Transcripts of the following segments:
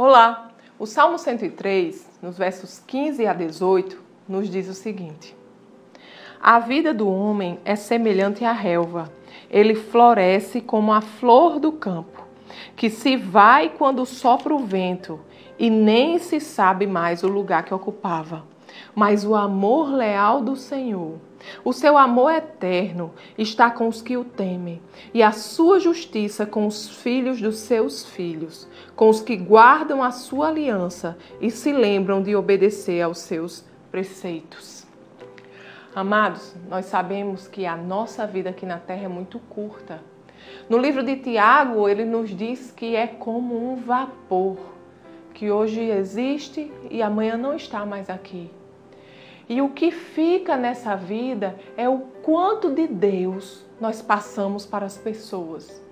Olá! O Salmo 103, nos versos 15 a 18, nos diz o seguinte: A vida do homem é semelhante à relva, ele floresce como a flor do campo, que se vai quando sopra o vento e nem se sabe mais o lugar que ocupava. Mas o amor leal do Senhor, o seu amor eterno, está com os que o temem, e a sua justiça com os filhos dos seus filhos, com os que guardam a sua aliança e se lembram de obedecer aos seus preceitos. Amados, nós sabemos que a nossa vida aqui na terra é muito curta. No livro de Tiago, ele nos diz que é como um vapor, que hoje existe e amanhã não está mais aqui. E o que fica nessa vida é o quanto de Deus nós passamos para as pessoas.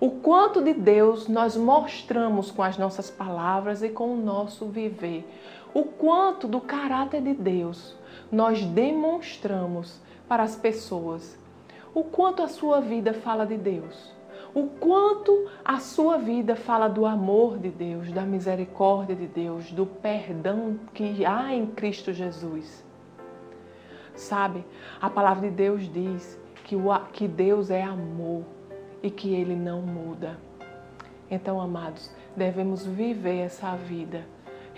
O quanto de Deus nós mostramos com as nossas palavras e com o nosso viver. O quanto do caráter de Deus nós demonstramos para as pessoas. O quanto a sua vida fala de Deus. O quanto a sua vida fala do amor de Deus, da misericórdia de Deus, do perdão que há em Cristo Jesus. Sabe, a palavra de Deus diz que, o, que Deus é amor e que Ele não muda. Então, amados, devemos viver essa vida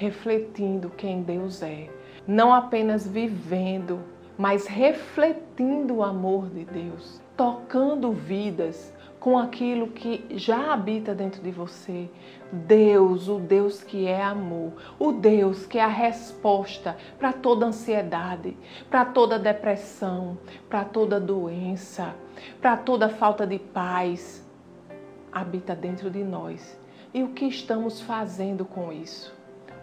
refletindo quem Deus é. Não apenas vivendo, mas refletindo o amor de Deus, tocando vidas, com aquilo que já habita dentro de você. Deus, o Deus que é amor, o Deus que é a resposta para toda ansiedade, para toda depressão, para toda doença, para toda falta de paz, habita dentro de nós. E o que estamos fazendo com isso?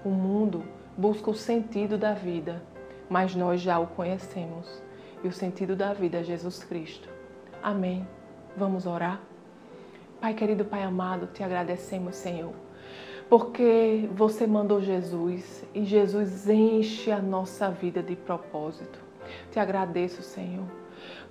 O mundo busca o sentido da vida, mas nós já o conhecemos. E o sentido da vida é Jesus Cristo. Amém. Vamos orar? Pai querido, Pai amado, te agradecemos, Senhor, porque você mandou Jesus e Jesus enche a nossa vida de propósito. Te agradeço, Senhor,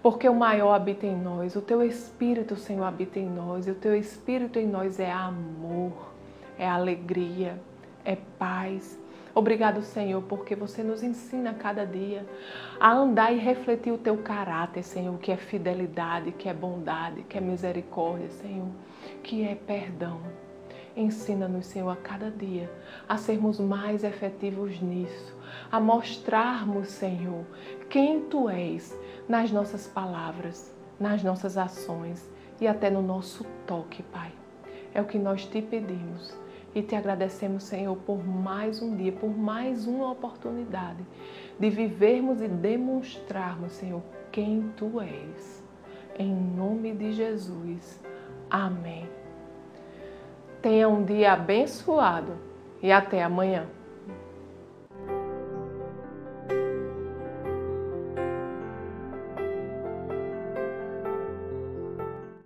porque o maior habita em nós, o teu Espírito, Senhor, habita em nós, e o teu Espírito em nós é amor, é alegria, é paz, Obrigado, Senhor, porque você nos ensina cada dia a andar e refletir o teu caráter, Senhor, que é fidelidade, que é bondade, que é misericórdia, Senhor, que é perdão. Ensina-nos, Senhor, a cada dia a sermos mais efetivos nisso, a mostrarmos, Senhor, quem tu és nas nossas palavras, nas nossas ações e até no nosso toque, Pai. É o que nós te pedimos e te agradecemos, Senhor, por mais um dia, por mais uma oportunidade de vivermos e demonstrarmos, Senhor, quem tu és. Em nome de Jesus. Amém. Tenha um dia abençoado e até amanhã.